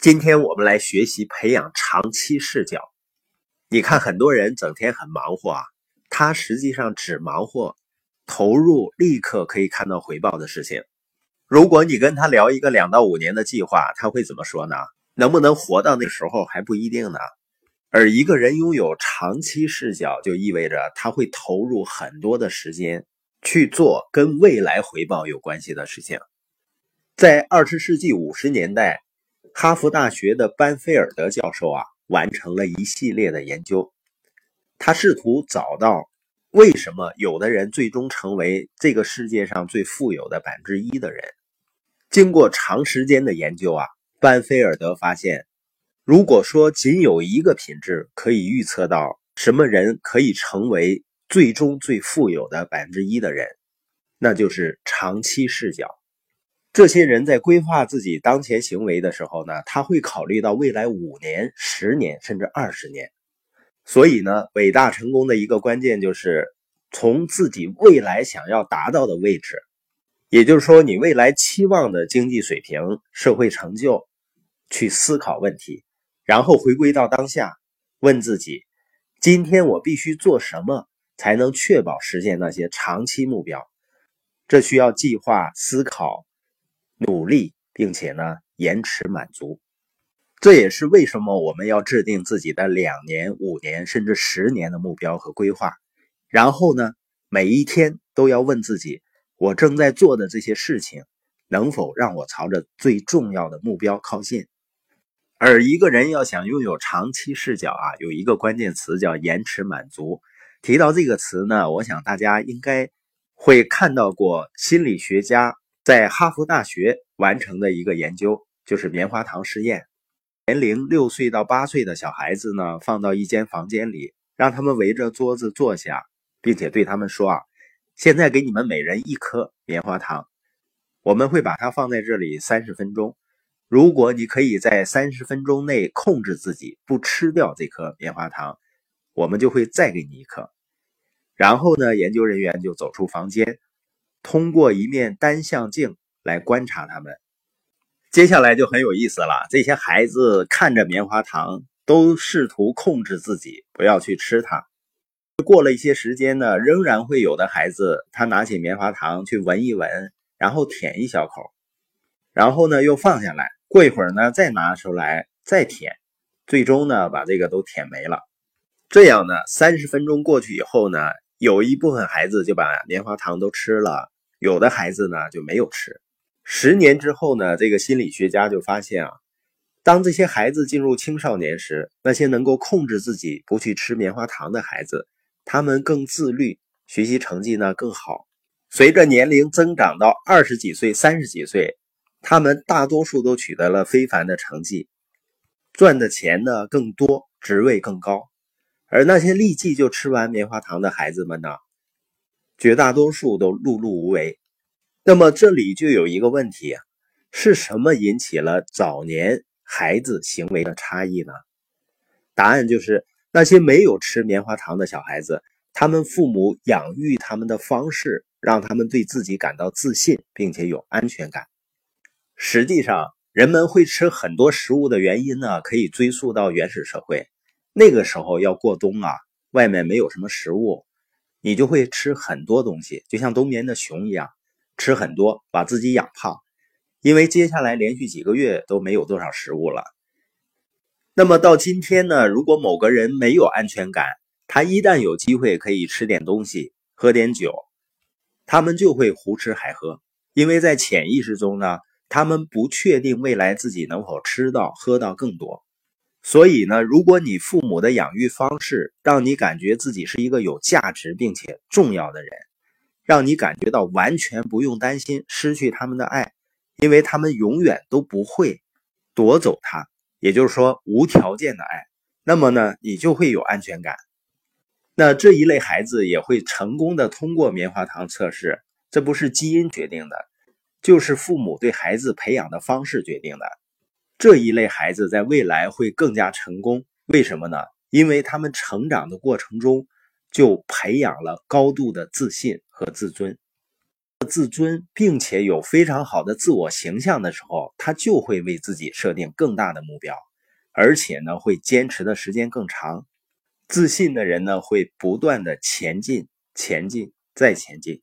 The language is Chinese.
今天我们来学习培养长期视角。你看，很多人整天很忙活啊，他实际上只忙活投入立刻可以看到回报的事情。如果你跟他聊一个两到五年的计划，他会怎么说呢？能不能活到那时候还不一定呢。而一个人拥有长期视角，就意味着他会投入很多的时间去做跟未来回报有关系的事情。在二十世纪五十年代。哈佛大学的班菲尔德教授啊，完成了一系列的研究。他试图找到为什么有的人最终成为这个世界上最富有的百分之一的人。经过长时间的研究啊，班菲尔德发现，如果说仅有一个品质可以预测到什么人可以成为最终最富有的百分之一的人，那就是长期视角。这些人在规划自己当前行为的时候呢，他会考虑到未来五年、十年甚至二十年。所以呢，伟大成功的一个关键就是从自己未来想要达到的位置，也就是说你未来期望的经济水平、社会成就，去思考问题，然后回归到当下，问自己：今天我必须做什么才能确保实现那些长期目标？这需要计划、思考。努力，并且呢，延迟满足，这也是为什么我们要制定自己的两年、五年甚至十年的目标和规划。然后呢，每一天都要问自己：我正在做的这些事情，能否让我朝着最重要的目标靠近？而一个人要想拥有长期视角啊，有一个关键词叫延迟满足。提到这个词呢，我想大家应该会看到过心理学家。在哈佛大学完成的一个研究，就是棉花糖试验。年龄六岁到八岁的小孩子呢，放到一间房间里，让他们围着桌子坐下，并且对他们说：“啊，现在给你们每人一颗棉花糖，我们会把它放在这里三十分钟。如果你可以在三十分钟内控制自己不吃掉这颗棉花糖，我们就会再给你一颗。”然后呢，研究人员就走出房间。通过一面单向镜来观察他们，接下来就很有意思了。这些孩子看着棉花糖，都试图控制自己不要去吃它。过了一些时间呢，仍然会有的孩子，他拿起棉花糖去闻一闻，然后舔一小口，然后呢又放下来。过一会儿呢，再拿出来再舔，最终呢把这个都舔没了。这样呢，三十分钟过去以后呢。有一部分孩子就把棉花糖都吃了，有的孩子呢就没有吃。十年之后呢，这个心理学家就发现啊，当这些孩子进入青少年时，那些能够控制自己不去吃棉花糖的孩子，他们更自律，学习成绩呢更好。随着年龄增长到二十几岁、三十几岁，他们大多数都取得了非凡的成绩，赚的钱呢更多，职位更高。而那些立即就吃完棉花糖的孩子们呢，绝大多数都碌碌无为。那么这里就有一个问题，是什么引起了早年孩子行为的差异呢？答案就是那些没有吃棉花糖的小孩子，他们父母养育他们的方式，让他们对自己感到自信，并且有安全感。实际上，人们会吃很多食物的原因呢，可以追溯到原始社会。那个时候要过冬啊，外面没有什么食物，你就会吃很多东西，就像冬眠的熊一样，吃很多，把自己养胖。因为接下来连续几个月都没有多少食物了。那么到今天呢，如果某个人没有安全感，他一旦有机会可以吃点东西、喝点酒，他们就会胡吃海喝，因为在潜意识中呢，他们不确定未来自己能否吃到、喝到更多。所以呢，如果你父母的养育方式让你感觉自己是一个有价值并且重要的人，让你感觉到完全不用担心失去他们的爱，因为他们永远都不会夺走他，也就是说无条件的爱，那么呢，你就会有安全感。那这一类孩子也会成功的通过棉花糖测试，这不是基因决定的，就是父母对孩子培养的方式决定的。这一类孩子在未来会更加成功，为什么呢？因为他们成长的过程中就培养了高度的自信和自尊。自尊，并且有非常好的自我形象的时候，他就会为自己设定更大的目标，而且呢，会坚持的时间更长。自信的人呢，会不断的前进、前进、再前进。